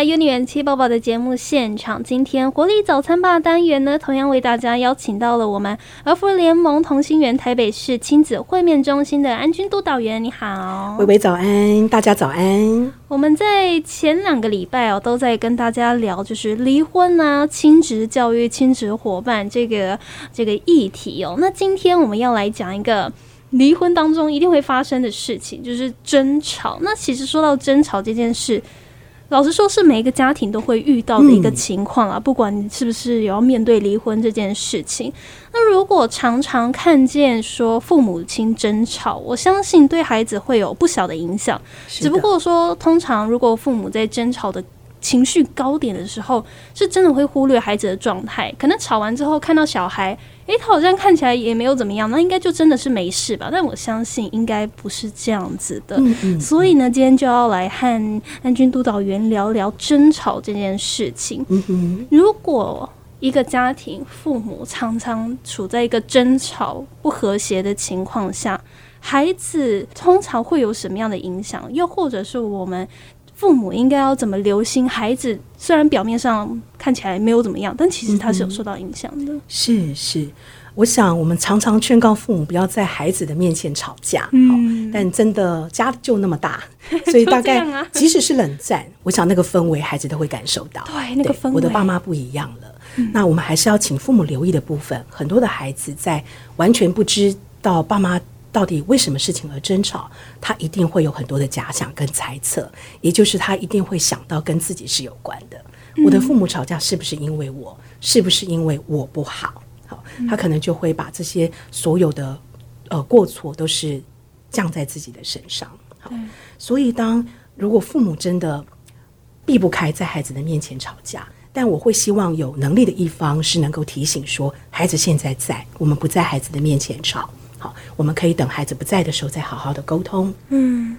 来 Uni 元气宝宝的节目现场。今天活力早餐吧单元呢，同样为大家邀请到了我们儿福联盟同心圆台北市亲子会面中心的安君督导员。你好，微微早安，大家早安。我们在前两个礼拜哦，都在跟大家聊就是离婚啊、亲职教育、亲职伙伴这个这个议题哦。那今天我们要来讲一个。离婚当中一定会发生的事情就是争吵。那其实说到争吵这件事，老实说，是每一个家庭都会遇到的一个情况啊。不管你是不是也要面对离婚这件事情，那如果常常看见说父母亲争吵，我相信对孩子会有不小的影响。只不过说，通常如果父母在争吵的情绪高点的时候，是真的会忽略孩子的状态。可能吵完之后看到小孩。诶，他好像看起来也没有怎么样，那应该就真的是没事吧？但我相信应该不是这样子的。所以呢，今天就要来和安军督导员聊聊争吵这件事情。如果一个家庭父母常常处在一个争吵不和谐的情况下，孩子通常会有什么样的影响？又或者是我们？父母应该要怎么留心孩子？虽然表面上看起来没有怎么样，但其实他是有受到影响的。是是，我想我们常常劝告父母不要在孩子的面前吵架。嗯，但真的家就那么大，所以大概 即使是冷战，我想那个氛围孩子都会感受到。对，那个氛围，我的爸妈不一样了。那我们还是要请父母留意的部分，很多的孩子在完全不知道爸妈。到底为什么事情而争吵？他一定会有很多的假想跟猜测，也就是他一定会想到跟自己是有关的。我的父母吵架是不是因为我？是不是因为我不好？好，他可能就会把这些所有的呃过错都是降在自己的身上。好，所以当如果父母真的避不开在孩子的面前吵架，但我会希望有能力的一方是能够提醒说，孩子现在在，我们不在孩子的面前吵。好，我们可以等孩子不在的时候再好好的沟通。嗯，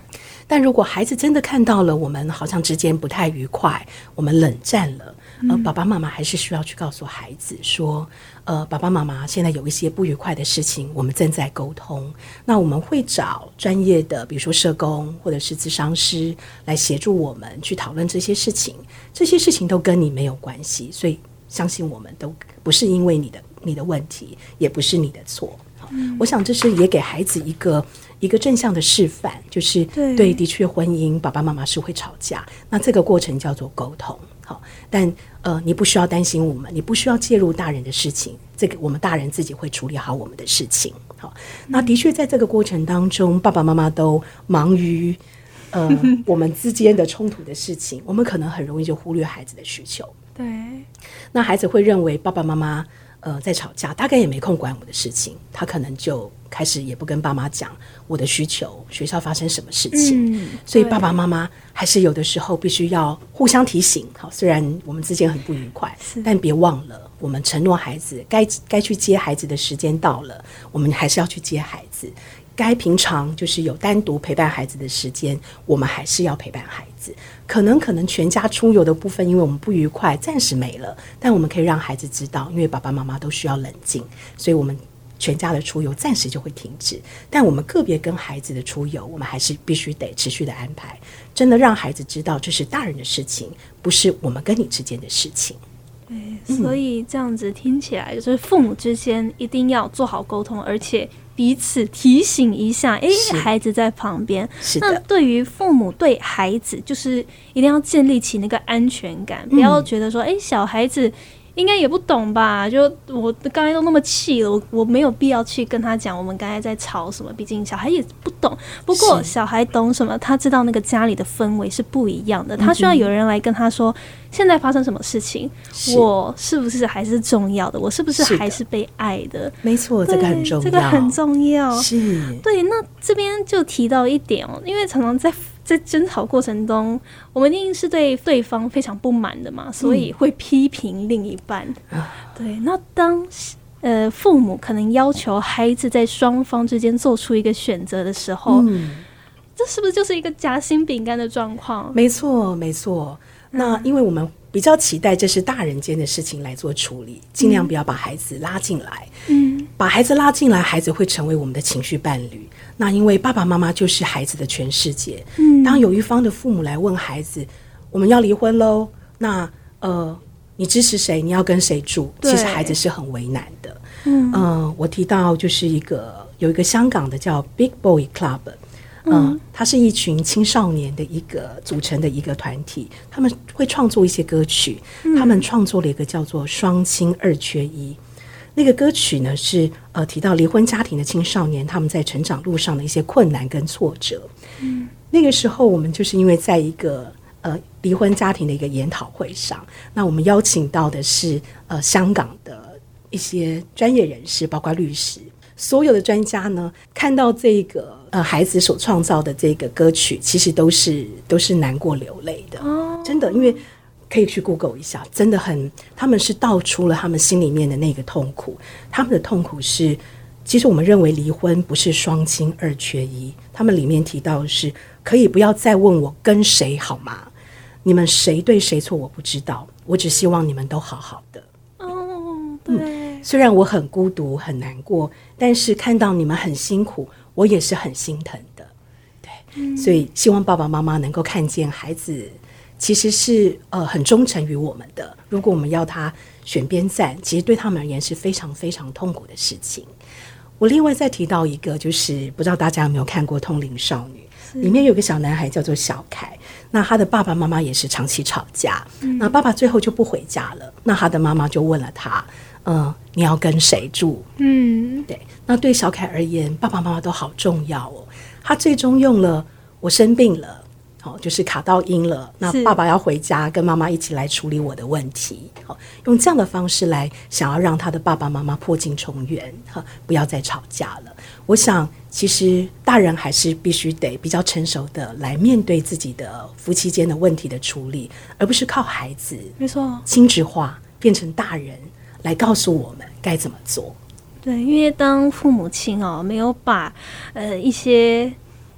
但如果孩子真的看到了我们好像之间不太愉快，我们冷战了，呃，爸爸妈妈还是需要去告诉孩子说，呃，爸爸妈妈现在有一些不愉快的事情，我们正在沟通。那我们会找专业的，比如说社工或者是咨商师来协助我们去讨论这些事情。这些事情都跟你没有关系，所以相信我们都不是因为你的你的问题，也不是你的错。我想这是也给孩子一个一个正向的示范，就是对，的确婚姻爸爸妈妈是会吵架，那这个过程叫做沟通，好，但呃，你不需要担心我们，你不需要介入大人的事情，这个我们大人自己会处理好我们的事情，好，那的确在这个过程当中，爸爸妈妈都忙于呃 我们之间的冲突的事情，我们可能很容易就忽略孩子的需求，对，那孩子会认为爸爸妈妈。呃，在吵架，大概也没空管我的事情，他可能就开始也不跟爸妈讲我的需求，学校发生什么事情，所以爸爸妈妈还是有的时候必须要互相提醒。好，虽然我们之间很不愉快，但别忘了，我们承诺孩子该该去接孩子的时间到了，我们还是要去接孩子。该平常就是有单独陪伴孩子的时间，我们还是要陪伴孩子。可能可能全家出游的部分，因为我们不愉快，暂时没了。但我们可以让孩子知道，因为爸爸妈妈都需要冷静，所以我们全家的出游暂时就会停止。但我们个别跟孩子的出游，我们还是必须得持续的安排。真的让孩子知道，这是大人的事情，不是我们跟你之间的事情。对，所以这样子听起来，就是父母之间一定要做好沟通，而且。彼此提醒一下，哎，孩子在旁边。那对于父母对孩子，就是一定要建立起那个安全感，不要觉得说，哎，小孩子。应该也不懂吧？就我刚才都那么气了，我我没有必要去跟他讲我们刚才在吵什么。毕竟小孩也不懂。不过小孩懂什么？他知道那个家里的氛围是不一样的。他需要有人来跟他说，现在发生什么事情？我是不是还是重要的？我是不是还是被爱的？没错，这个很重要。这个很重要。是。对，那这边就提到一点哦，因为常常在。在争吵过程中，我们一定是对对方非常不满的嘛，所以会批评另一半。对，那当呃父母可能要求孩子在双方之间做出一个选择的时候，这是不是就是一个夹心饼干的状况？没错，没错。那因为我们比较期待这是大人间的事情来做处理，尽量不要把孩子拉进来。嗯，把孩子拉进来，孩子会成为我们的情绪伴侣。那因为爸爸妈妈就是孩子的全世界。嗯，当有一方的父母来问孩子：“我们要离婚喽，那呃，你支持谁？你要跟谁住？其实孩子是很为难的。嗯，我提到就是一个有一个香港的叫 Big Boy Club，嗯，它是一群青少年的一个组成的一个团体，他们会创作一些歌曲，他们创作了一个叫做《双亲二缺一》。那个歌曲呢是呃提到离婚家庭的青少年他们在成长路上的一些困难跟挫折。嗯，那个时候我们就是因为在一个呃离婚家庭的一个研讨会上，那我们邀请到的是呃香港的一些专业人士，包括律师，所有的专家呢看到这个呃孩子所创造的这个歌曲，其实都是都是难过流泪的。哦，真的，因为。可以去 Google 一下，真的很，他们是道出了他们心里面的那个痛苦。他们的痛苦是，其实我们认为离婚不是双亲二缺一。他们里面提到是，可以不要再问我跟谁好吗？你们谁对谁错我不知道，我只希望你们都好好的。哦，对。虽然我很孤独很难过，但是看到你们很辛苦，我也是很心疼的。对，所以希望爸爸妈妈能够看见孩子。其实是呃很忠诚于我们的。如果我们要他选边站，其实对他们而言是非常非常痛苦的事情。我另外再提到一个，就是不知道大家有没有看过《通灵少女》，里面有个小男孩叫做小凯，那他的爸爸妈妈也是长期吵架，那爸爸最后就不回家了，那他的妈妈就问了他，嗯，你要跟谁住？嗯，对。那对小凯而言，爸爸妈妈都好重要哦。他最终用了我生病了。好，就是卡到音了。那爸爸要回家，跟妈妈一起来处理我的问题。好，用这样的方式来想要让他的爸爸妈妈破镜重圆，哈，不要再吵架了。我想，其实大人还是必须得比较成熟的来面对自己的夫妻间的问题的处理，而不是靠孩子，没错，心智化变成大人来告诉我们该怎么做。对，因为当父母亲哦，没有把呃一些。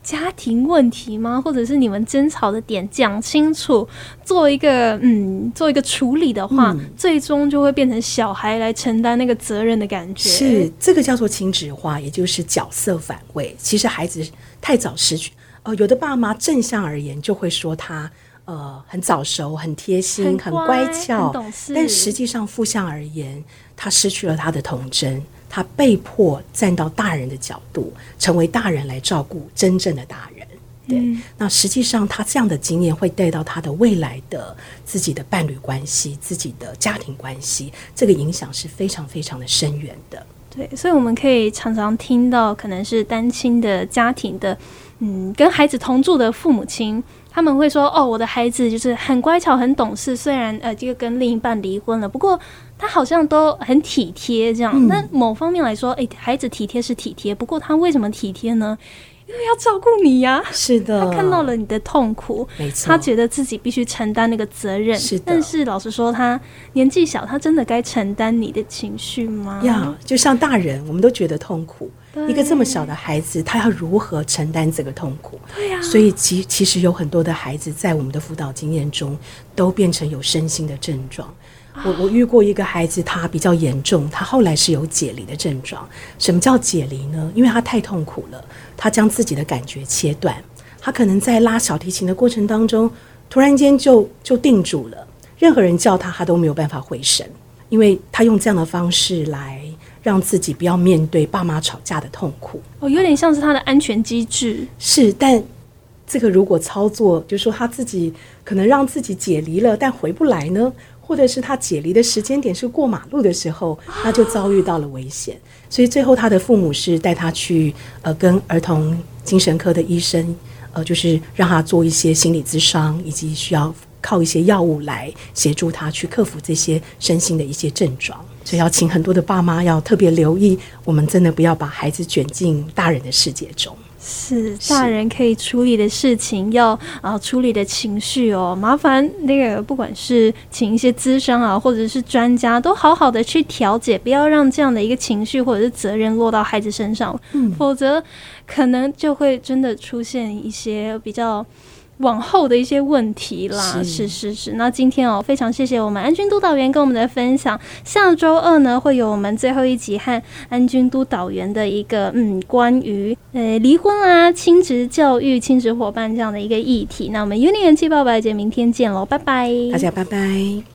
家庭问题吗？或者是你们争吵的点讲清楚，做一个嗯，做一个处理的话，最终就会变成小孩来承担那个责任的感觉。是这个叫做亲子化，也就是角色反位。其实孩子太早失去，呃，有的爸妈正向而言就会说他呃很早熟、很贴心、很乖巧，但实际上负向而言，他失去了他的童真。他被迫站到大人的角度，成为大人来照顾真正的大人。对，那实际上他这样的经验会带到他的未来的自己的伴侣关系、自己的家庭关系，这个影响是非常非常的深远的。对，所以我们可以常常听到，可能是单亲的家庭的，嗯，跟孩子同住的父母亲。他们会说：“哦，我的孩子就是很乖巧、很懂事。虽然呃，这个跟另一半离婚了，不过他好像都很体贴。这样，那某方面来说，诶，孩子体贴是体贴，不过他为什么体贴呢？因为要照顾你呀。是的，他看到了你的痛苦，没错，他觉得自己必须承担那个责任。是的，但是老实说，他年纪小，他真的该承担你的情绪吗？要，就像大人，我们都觉得痛苦。”一个这么小的孩子，他要如何承担这个痛苦？对呀。所以其其实有很多的孩子在我们的辅导经验中，都变成有身心的症状。我我遇过一个孩子，他比较严重，他后来是有解离的症状。什么叫解离呢？因为他太痛苦了，他将自己的感觉切断。他可能在拉小提琴的过程当中，突然间就就定住了，任何人叫他，他都没有办法回神，因为他用这样的方式来。让自己不要面对爸妈吵架的痛苦哦，有点像是他的安全机制。是，但这个如果操作，就说他自己可能让自己解离了，但回不来呢？或者是他解离的时间点是过马路的时候，那就遭遇到了危险。所以最后他的父母是带他去呃跟儿童精神科的医生呃，就是让他做一些心理咨商，以及需要靠一些药物来协助他去克服这些身心的一些症状。所以要请很多的爸妈要特别留意，我们真的不要把孩子卷进大人的世界中。是大人可以处理的事情，要啊处理的情绪哦，麻烦那个不管是请一些资商啊，或者是专家，都好好的去调解，不要让这样的一个情绪或者是责任落到孩子身上，嗯，否则可能就会真的出现一些比较。往后的一些问题啦。是是是。那今天哦，非常谢谢我们安军督导员跟我们的分享。下周二呢，会有我们最后一集和安军督导员的一个嗯，关于呃离婚啊、亲职教育、亲职伙伴这样的一个议题。那我们 Uni 元气爆白节明天见喽，拜拜，大家拜拜。